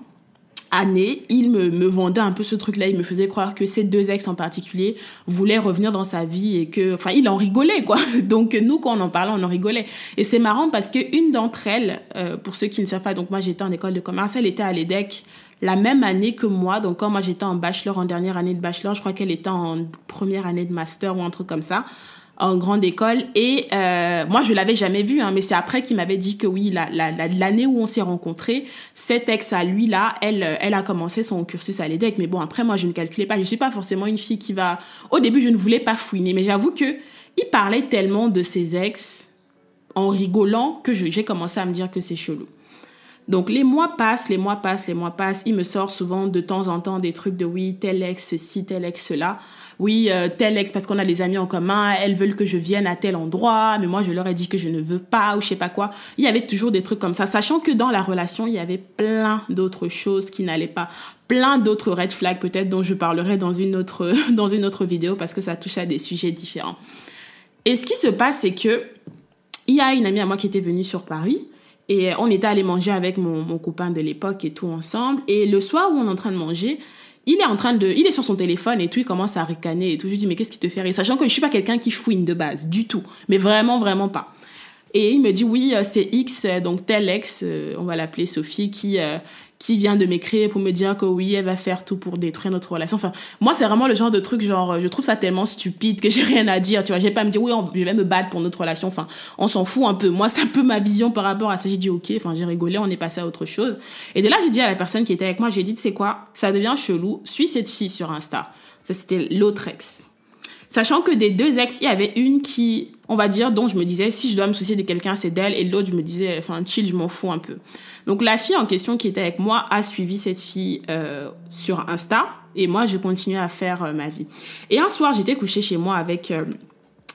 année, il me, me vendait un peu ce truc-là. Il me faisait croire que ces deux ex en particulier voulaient revenir dans sa vie et que, enfin, il en rigolait, quoi. Donc, nous, quand on en parlait, on en rigolait. Et c'est marrant parce que une d'entre elles, euh, pour ceux qui ne savent pas, donc moi, j'étais en école de commerce, elle était à l'EDEC la même année que moi. Donc, quand moi, j'étais en bachelor, en dernière année de bachelor, je crois qu'elle était en première année de master ou un truc comme ça en grande école et euh, moi je l'avais jamais vu hein, mais c'est après qu'il m'avait dit que oui l'année où on s'est rencontrés cette ex à lui là elle elle a commencé son cursus à l'EDEC. Mais bon après moi je ne calculais pas. Je suis pas forcément une fille qui va au début je ne voulais pas fouiner mais j'avoue que il parlait tellement de ses ex en rigolant que j'ai commencé à me dire que c'est chelou. Donc les mois passent, les mois passent, les mois passent. Il me sort souvent de temps en temps des trucs de oui, tel ex ceci, tel ex cela oui, euh, tel ex parce qu'on a des amis en commun, elles veulent que je vienne à tel endroit, mais moi je leur ai dit que je ne veux pas ou je sais pas quoi. Il y avait toujours des trucs comme ça, sachant que dans la relation, il y avait plein d'autres choses qui n'allaient pas, plein d'autres red flags peut-être dont je parlerai dans une autre dans une autre vidéo parce que ça touche à des sujets différents. Et ce qui se passe, c'est que il y a une amie à moi qui était venue sur Paris. Et on était allé manger avec mon, mon copain de l'époque et tout ensemble. Et le soir où on est en train de manger, il est en train de, il est sur son téléphone et tout, il commence à ricaner et tout. Je lui dis, mais qu'est-ce qui te fait rire? Sachant que je suis pas quelqu'un qui fouine de base, du tout. Mais vraiment, vraiment pas. Et il me dit, oui, euh, c'est X, euh, donc tel ex, euh, on va l'appeler Sophie, qui, qui vient de m'écrire pour me dire que oui, elle va faire tout pour détruire notre relation. Enfin, moi, c'est vraiment le genre de truc, genre, je trouve ça tellement stupide que j'ai rien à dire, tu vois. J'ai pas à me dire, oui, je vais me battre pour notre relation. Enfin, on s'en fout un peu. Moi, c'est un peu ma vision par rapport à ça. J'ai dit, ok, enfin, j'ai rigolé, on est passé à autre chose. Et de là, j'ai dit à la personne qui était avec moi, j'ai dit, c'est quoi? Ça devient chelou. Suis cette fille sur Insta. Ça, c'était l'autre ex. Sachant que des deux ex, il y avait une qui, on va dire, dont je me disais, si je dois me soucier de quelqu'un, c'est d'elle. Et l'autre, je me disais, enfin, chill, je m'en fous un peu. Donc la fille en question qui était avec moi a suivi cette fille euh, sur Insta et moi je continuais à faire euh, ma vie. Et un soir j'étais couchée chez moi avec euh,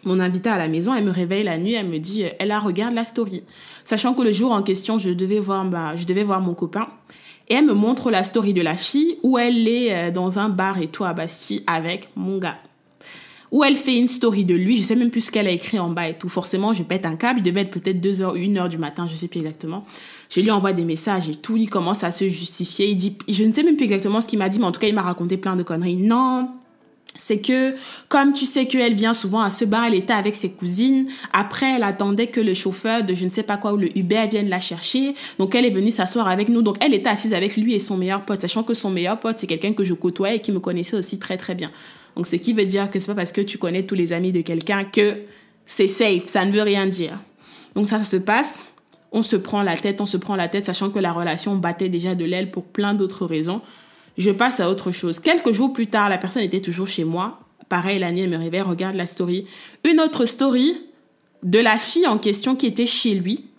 mon invité à la maison, elle me réveille la nuit, elle me dit elle a regarde la story, sachant que le jour en question je devais voir bah, je devais voir mon copain. Et elle me montre la story de la fille où elle est dans un bar et tout à Bastille avec mon gars où elle fait une story de lui, je sais même plus ce qu'elle a écrit en bas et tout. Forcément, je pète un câble, il devait être peut-être 2h, 1h du matin, je sais plus exactement. Je lui envoie des messages et tout, il commence à se justifier. Il dit, je ne sais même plus exactement ce qu'il m'a dit, mais en tout cas, il m'a raconté plein de conneries. Non, c'est que comme tu sais qu'elle vient souvent à ce bar, elle était avec ses cousines. Après, elle attendait que le chauffeur de je ne sais pas quoi ou le Uber vienne la chercher. Donc, elle est venue s'asseoir avec nous. Donc, elle était assise avec lui et son meilleur pote, sachant que son meilleur pote, c'est quelqu'un que je côtoyais et qui me connaissait aussi très très bien. Donc, ce qui veut dire que c'est pas parce que tu connais tous les amis de quelqu'un que c'est safe, ça ne veut rien dire. Donc ça, se passe, on se prend la tête, on se prend la tête, sachant que la relation battait déjà de l'aile pour plein d'autres raisons. Je passe à autre chose. Quelques jours plus tard, la personne était toujours chez moi. Pareil, la nuit, elle me réveille, regarde la story. Une autre story de la fille en question qui était chez lui,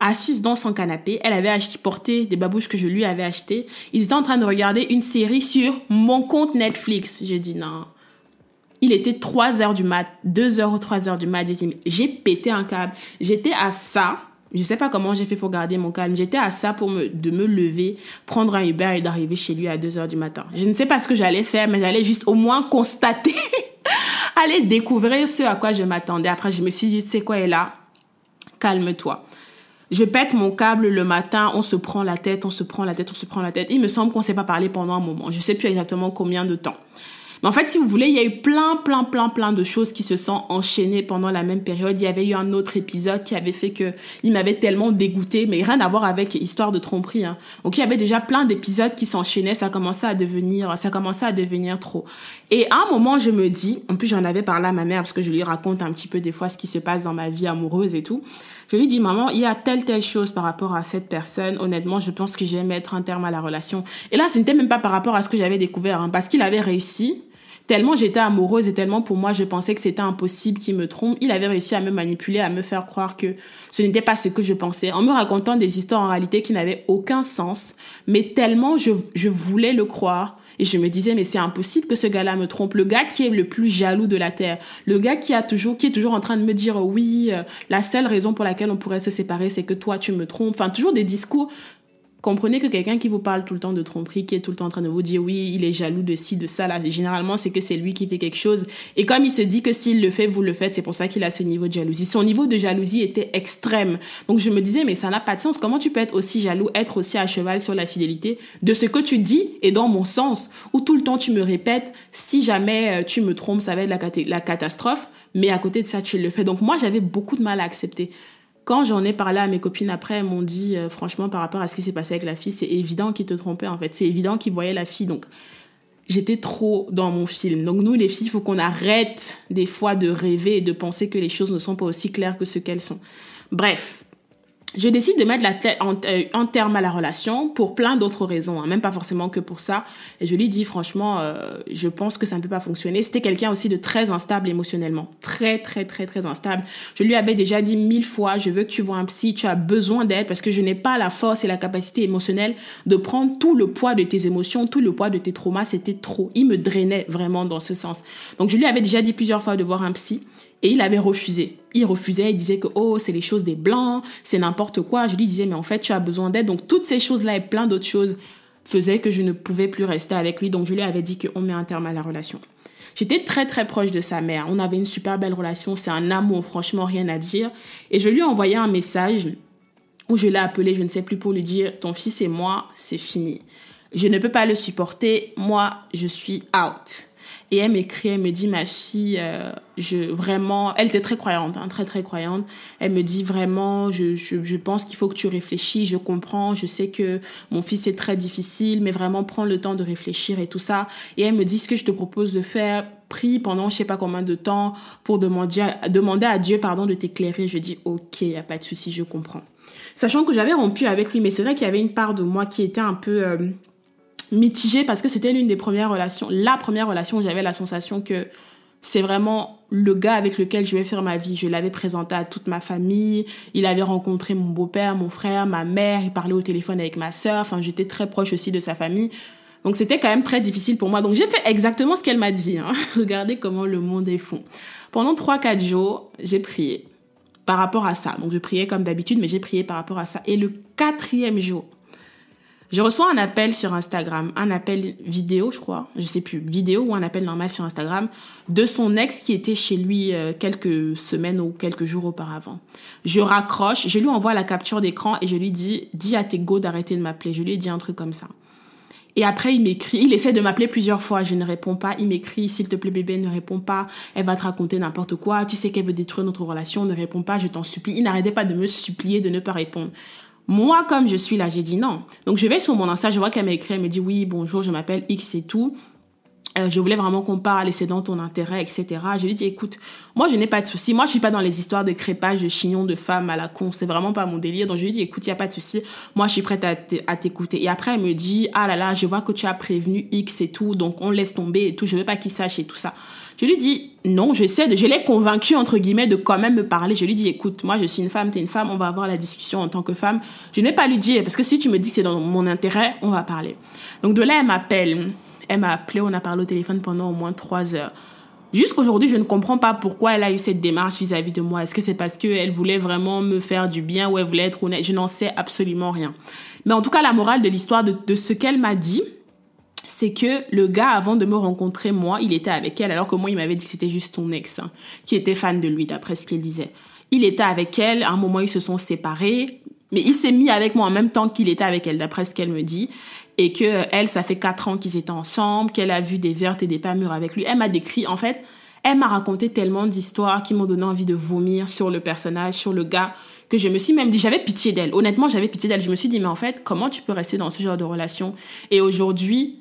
assise dans son canapé. Elle avait acheté, porté des babouches que je lui avais achetées. Ils étaient en train de regarder une série sur mon compte Netflix. J'ai dit non. Il était 3 heures du mat, 2 heures ou 3 heures du mat. J'ai pété un câble. J'étais à ça. Je sais pas comment j'ai fait pour garder mon calme. J'étais à ça pour me, de me lever, prendre un Uber et d'arriver chez lui à 2 heures du matin. Je ne sais pas ce que j'allais faire, mais j'allais juste au moins constater, aller découvrir ce à quoi je m'attendais. Après, je me suis dit, tu sais quoi, là, calme-toi. Je pète mon câble le matin, on se prend la tête, on se prend la tête, on se prend la tête. Il me semble qu'on s'est pas parlé pendant un moment. Je sais plus exactement combien de temps. Mais en fait, si vous voulez, il y a eu plein, plein, plein, plein de choses qui se sont enchaînées pendant la même période. Il y avait eu un autre épisode qui avait fait que il m'avait tellement dégoûté, mais rien à voir avec histoire de tromperie. Hein. Donc il y avait déjà plein d'épisodes qui s'enchaînaient. Ça commençait à devenir, ça commençait à devenir trop. Et à un moment, je me dis, en plus j'en avais parlé à ma mère parce que je lui raconte un petit peu des fois ce qui se passe dans ma vie amoureuse et tout. Je lui dis, maman, il y a telle, telle chose par rapport à cette personne. Honnêtement, je pense que je mettre un terme à la relation. Et là, ce n'était même pas par rapport à ce que j'avais découvert, hein, parce qu'il avait réussi. Tellement j'étais amoureuse et tellement pour moi je pensais que c'était impossible qu'il me trompe, il avait réussi à me manipuler, à me faire croire que ce n'était pas ce que je pensais, en me racontant des histoires en réalité qui n'avaient aucun sens, mais tellement je, je voulais le croire, et je me disais, mais c'est impossible que ce gars-là me trompe. Le gars qui est le plus jaloux de la terre. Le gars qui a toujours, qui est toujours en train de me dire, oui, euh, la seule raison pour laquelle on pourrait se séparer, c'est que toi, tu me trompes. Enfin, toujours des discours comprenez que quelqu'un qui vous parle tout le temps de tromperie, qui est tout le temps en train de vous dire oui, il est jaloux de ci, de ça, là, généralement, c'est que c'est lui qui fait quelque chose. Et comme il se dit que s'il le fait, vous le faites, c'est pour ça qu'il a ce niveau de jalousie. Son niveau de jalousie était extrême. Donc je me disais, mais ça n'a pas de sens. Comment tu peux être aussi jaloux, être aussi à cheval sur la fidélité de ce que tu dis et dans mon sens, où tout le temps tu me répètes, si jamais euh, tu me trompes, ça va être la, la catastrophe. Mais à côté de ça, tu le fais. Donc moi, j'avais beaucoup de mal à accepter. Quand j'en ai parlé à mes copines après, elles m'ont dit, euh, franchement, par rapport à ce qui s'est passé avec la fille, c'est évident qu'il te trompait, en fait. C'est évident qu'il voyait la fille. Donc, j'étais trop dans mon film. Donc, nous, les filles, il faut qu'on arrête des fois de rêver et de penser que les choses ne sont pas aussi claires que ce qu'elles sont. Bref, je décide de mettre la tête en, euh, terme à la relation pour plein d'autres raisons, hein, même pas forcément que pour ça. Et je lui dis franchement, euh, je pense que ça ne peut pas fonctionner. C'était quelqu'un aussi de très instable émotionnellement, très très très très instable. Je lui avais déjà dit mille fois, je veux que tu vois un psy, tu as besoin d'aide parce que je n'ai pas la force et la capacité émotionnelle de prendre tout le poids de tes émotions, tout le poids de tes traumas. C'était trop. Il me drainait vraiment dans ce sens. Donc je lui avais déjà dit plusieurs fois de voir un psy. Et il avait refusé. Il refusait, il disait que oh, c'est les choses des blancs, c'est n'importe quoi. Je lui disais mais en fait, tu as besoin d'aide. Donc toutes ces choses-là et plein d'autres choses faisaient que je ne pouvais plus rester avec lui. Donc je lui avais dit qu'on met un terme à la relation. J'étais très très proche de sa mère. On avait une super belle relation, c'est un amour, franchement rien à dire. Et je lui ai envoyé un message où je l'ai appelé, je ne sais plus pour lui dire ton fils et moi, c'est fini. Je ne peux pas le supporter, moi je suis out. Et elle m'écrit, elle me dit, ma fille, euh, je vraiment, elle était très croyante, hein, très très croyante. Elle me dit vraiment, je, je, je pense qu'il faut que tu réfléchis, je comprends, je sais que mon fils est très difficile, mais vraiment prends le temps de réfléchir et tout ça. Et elle me dit, ce que je te propose de faire, prie pendant je sais pas combien de temps pour demander à, demander à Dieu pardon de t'éclairer. Je dis, ok, y a pas de souci, je comprends. Sachant que j'avais rompu avec lui, mais c'est vrai qu'il y avait une part de moi qui était un peu euh, mitigée parce que c'était l'une des premières relations, la première relation où j'avais la sensation que c'est vraiment le gars avec lequel je vais faire ma vie. Je l'avais présenté à toute ma famille. Il avait rencontré mon beau-père, mon frère, ma mère. Il parlait au téléphone avec ma sœur. Enfin, j'étais très proche aussi de sa famille. Donc, c'était quand même très difficile pour moi. Donc, j'ai fait exactement ce qu'elle m'a dit. Hein. Regardez comment le monde est fou. Pendant 3-4 jours, j'ai prié par rapport à ça. Donc, je priais comme d'habitude, mais j'ai prié par rapport à ça. Et le quatrième jour, je reçois un appel sur Instagram, un appel vidéo, je crois, je sais plus, vidéo ou un appel normal sur Instagram, de son ex qui était chez lui euh, quelques semaines ou quelques jours auparavant. Je raccroche, je lui envoie la capture d'écran et je lui dis, dis à tes go d'arrêter de m'appeler. Je lui ai dit un truc comme ça. Et après, il m'écrit, il essaie de m'appeler plusieurs fois, je ne réponds pas. Il m'écrit, s'il te plaît bébé, ne réponds pas. Elle va te raconter n'importe quoi. Tu sais qu'elle veut détruire notre relation, ne réponds pas, je t'en supplie. Il n'arrêtait pas de me supplier de ne pas répondre. Moi, comme je suis là, j'ai dit non. Donc, je vais sur mon Insta, je vois qu'elle m'a écrit, elle me dit oui, bonjour, je m'appelle X et tout. euh, je voulais vraiment qu'on parle et c'est dans ton intérêt, etc. Je lui dis, écoute, moi, je n'ai pas de souci. Moi, je suis pas dans les histoires de crépage, de chignon de femmes à la con. C'est vraiment pas mon délire. Donc, je lui dis, écoute, il y a pas de souci. Moi, je suis prête à t'écouter. Et après, elle me dit, ah là là, je vois que tu as prévenu X et tout. Donc, on laisse tomber et tout. Je veux pas qu'il sache et tout ça. Je lui dis, non, j'essaie de, je l'ai convaincu, entre guillemets, de quand même me parler. Je lui dis, écoute, moi, je suis une femme, tu es une femme, on va avoir la discussion en tant que femme. Je n'ai pas lui dire, parce que si tu me dis que c'est dans mon intérêt, on va parler. Donc, de là, elle m'appelle. Elle m'a appelé, on a parlé au téléphone pendant au moins trois heures. Jusqu'aujourd'hui, je ne comprends pas pourquoi elle a eu cette démarche vis-à-vis de moi. Est-ce que c'est parce qu'elle voulait vraiment me faire du bien ou elle voulait être honnête? Je n'en sais absolument rien. Mais en tout cas, la morale de l'histoire de ce qu'elle m'a dit, c'est que le gars, avant de me rencontrer, moi, il était avec elle, alors que moi, il m'avait dit que c'était juste ton ex, hein, qui était fan de lui, d'après ce qu'il disait. Il était avec elle, à un moment, ils se sont séparés, mais il s'est mis avec moi en même temps qu'il était avec elle, d'après ce qu'elle me dit. Et que euh, elle, ça fait quatre ans qu'ils étaient ensemble, qu'elle a vu des vertes et des pas mûres avec lui. Elle m'a décrit, en fait, elle m'a raconté tellement d'histoires qui m'ont donné envie de vomir sur le personnage, sur le gars, que je me suis même dit, j'avais pitié d'elle. Honnêtement, j'avais pitié d'elle. Je me suis dit, mais en fait, comment tu peux rester dans ce genre de relation? Et aujourd'hui,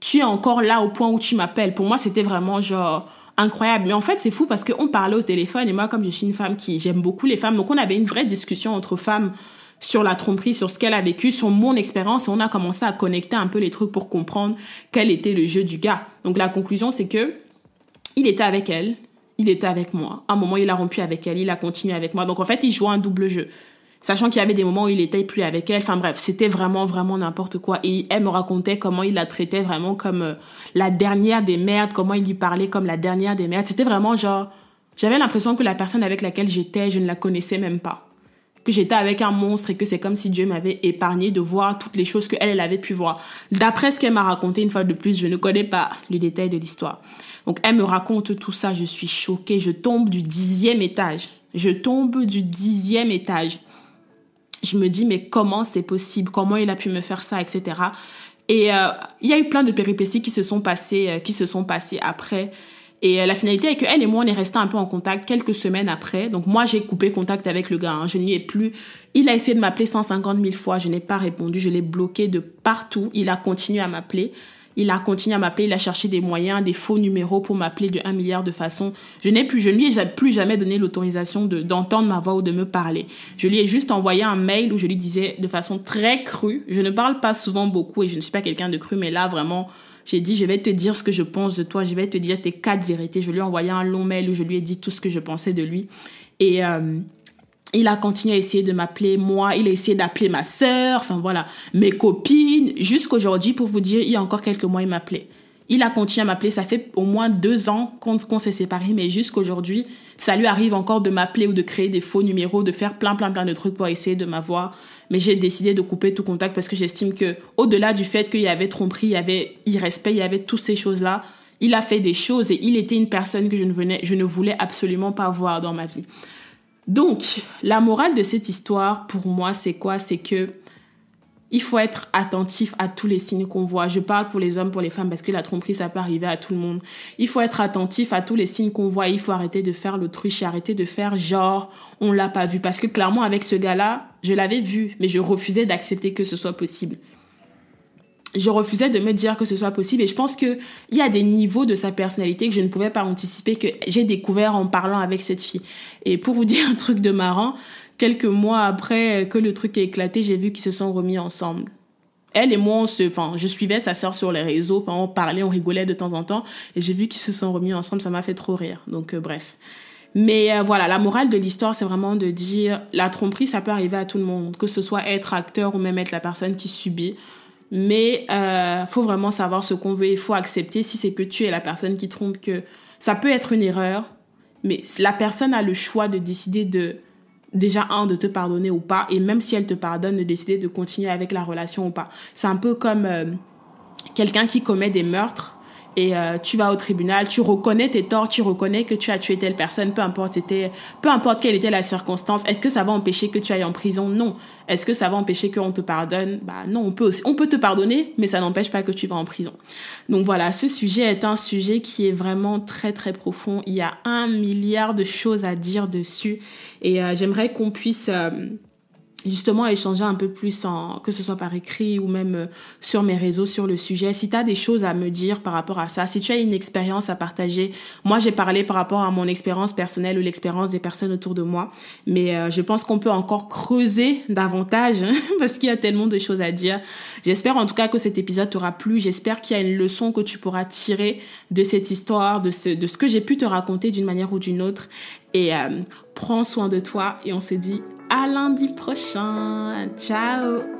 tu es encore là au point où tu m'appelles. Pour moi, c'était vraiment genre incroyable. Mais en fait, c'est fou parce qu'on parlait au téléphone et moi, comme je suis une femme qui j'aime beaucoup les femmes, donc on avait une vraie discussion entre femmes sur la tromperie, sur ce qu'elle a vécu, sur mon expérience et on a commencé à connecter un peu les trucs pour comprendre quel était le jeu du gars. Donc la conclusion, c'est que il était avec elle, il était avec moi. À un moment, il a rompu avec elle, il a continué avec moi. Donc en fait, il jouait un double jeu sachant qu'il y avait des moments où il était plus avec elle. Enfin bref, c'était vraiment, vraiment n'importe quoi. Et elle me racontait comment il la traitait vraiment comme euh, la dernière des merdes, comment il lui parlait comme la dernière des merdes. C'était vraiment genre, j'avais l'impression que la personne avec laquelle j'étais, je ne la connaissais même pas. Que j'étais avec un monstre et que c'est comme si Dieu m'avait épargné de voir toutes les choses qu'elle, elle avait pu voir. D'après ce qu'elle m'a raconté une fois de plus, je ne connais pas le détail de l'histoire. Donc elle me raconte tout ça, je suis choquée, je tombe du dixième étage. Je tombe du dixième étage je me dis mais comment c'est possible? Comment il a pu me faire ça, etc. Et euh, il y a eu plein de péripéties qui se sont passées, euh, qui se sont passées après. Et euh, la finalité est que elle et moi on est resté un peu en contact quelques semaines après. Donc moi j'ai coupé contact avec le gars, hein. je n'y ai plus. Il a essayé de m'appeler 150 000 fois, je n'ai pas répondu, je l'ai bloqué de partout. Il a continué à m'appeler. Il a continué à m'appeler, il a cherché des moyens, des faux numéros pour m'appeler de un milliard de façons. Je n'ai plus, je ne lui ai plus jamais donné l'autorisation de, d'entendre ma voix ou de me parler. Je lui ai juste envoyé un mail où je lui disais de façon très crue, je ne parle pas souvent beaucoup et je ne suis pas quelqu'un de cru, mais là vraiment, j'ai dit, je vais te dire ce que je pense de toi, je vais te dire tes quatre vérités. Je lui ai envoyé un long mail où je lui ai dit tout ce que je pensais de lui. Et, euh, il a continué à essayer de m'appeler moi, il a essayé d'appeler ma sœur, enfin voilà, mes copines, jusqu'aujourd'hui pour vous dire, il y a encore quelques mois, il m'appelait. Il a continué à m'appeler, ça fait au moins deux ans qu'on s'est séparés, mais jusqu'aujourd'hui, ça lui arrive encore de m'appeler ou de créer des faux numéros, de faire plein plein plein de trucs pour essayer de m'avoir. Mais j'ai décidé de couper tout contact parce que j'estime que, au-delà du fait qu'il y avait tromperie, il y avait irrespect, il y avait toutes ces choses-là, il a fait des choses et il était une personne que je ne, venais, je ne voulais absolument pas voir dans ma vie. Donc, la morale de cette histoire, pour moi, c'est quoi? C'est que il faut être attentif à tous les signes qu'on voit. Je parle pour les hommes, pour les femmes, parce que la tromperie, ça peut arriver à tout le monde. Il faut être attentif à tous les signes qu'on voit. Il faut arrêter de faire l'autruche arrêter de faire genre, on l'a pas vu. Parce que clairement, avec ce gars-là, je l'avais vu, mais je refusais d'accepter que ce soit possible je refusais de me dire que ce soit possible et je pense que il y a des niveaux de sa personnalité que je ne pouvais pas anticiper que j'ai découvert en parlant avec cette fille. Et pour vous dire un truc de marrant, quelques mois après que le truc ait éclaté, j'ai vu qu'ils se sont remis ensemble. Elle et moi, enfin, je suivais sa sœur sur les réseaux, enfin, on parlait, on rigolait de temps en temps, et j'ai vu qu'ils se sont remis ensemble, ça m'a fait trop rire. Donc, euh, bref. Mais euh, voilà, la morale de l'histoire, c'est vraiment de dire, la tromperie, ça peut arriver à tout le monde, que ce soit être acteur ou même être la personne qui subit. Mais euh, faut vraiment savoir ce qu'on veut. Il faut accepter si c'est que tu es la personne qui trompe que ça peut être une erreur, mais la personne a le choix de décider de déjà un de te pardonner ou pas, et même si elle te pardonne, de décider de continuer avec la relation ou pas. C'est un peu comme euh, quelqu'un qui commet des meurtres et euh, tu vas au tribunal, tu reconnais tes torts, tu reconnais que tu as tué telle personne, peu importe quelle était la circonstance. Est-ce que ça va empêcher que tu ailles en prison? Non. Est-ce que ça va empêcher qu'on te pardonne? Bah non, on peut aussi, on peut te pardonner, mais ça n'empêche pas que tu vas en prison. Donc voilà, ce sujet est un sujet qui est vraiment très très profond. Il y a un milliard de choses à dire dessus, et euh, j'aimerais qu'on puisse euh, justement échanger un peu plus en que ce soit par écrit ou même euh, sur mes réseaux sur le sujet. Si tu as des choses à me dire par rapport à ça, si tu as une expérience à partager. Moi, j'ai parlé par rapport à mon expérience personnelle ou l'expérience des personnes autour de moi, mais euh, je pense qu'on peut encore creuser davantage parce qu'il y a tellement de choses à dire. J'espère en tout cas que cet épisode t'aura plu, j'espère qu'il y a une leçon que tu pourras tirer de cette histoire, de ce de ce que j'ai pu te raconter d'une manière ou d'une autre et euh, prends soin de toi et on se dit à lundi prochain. Ciao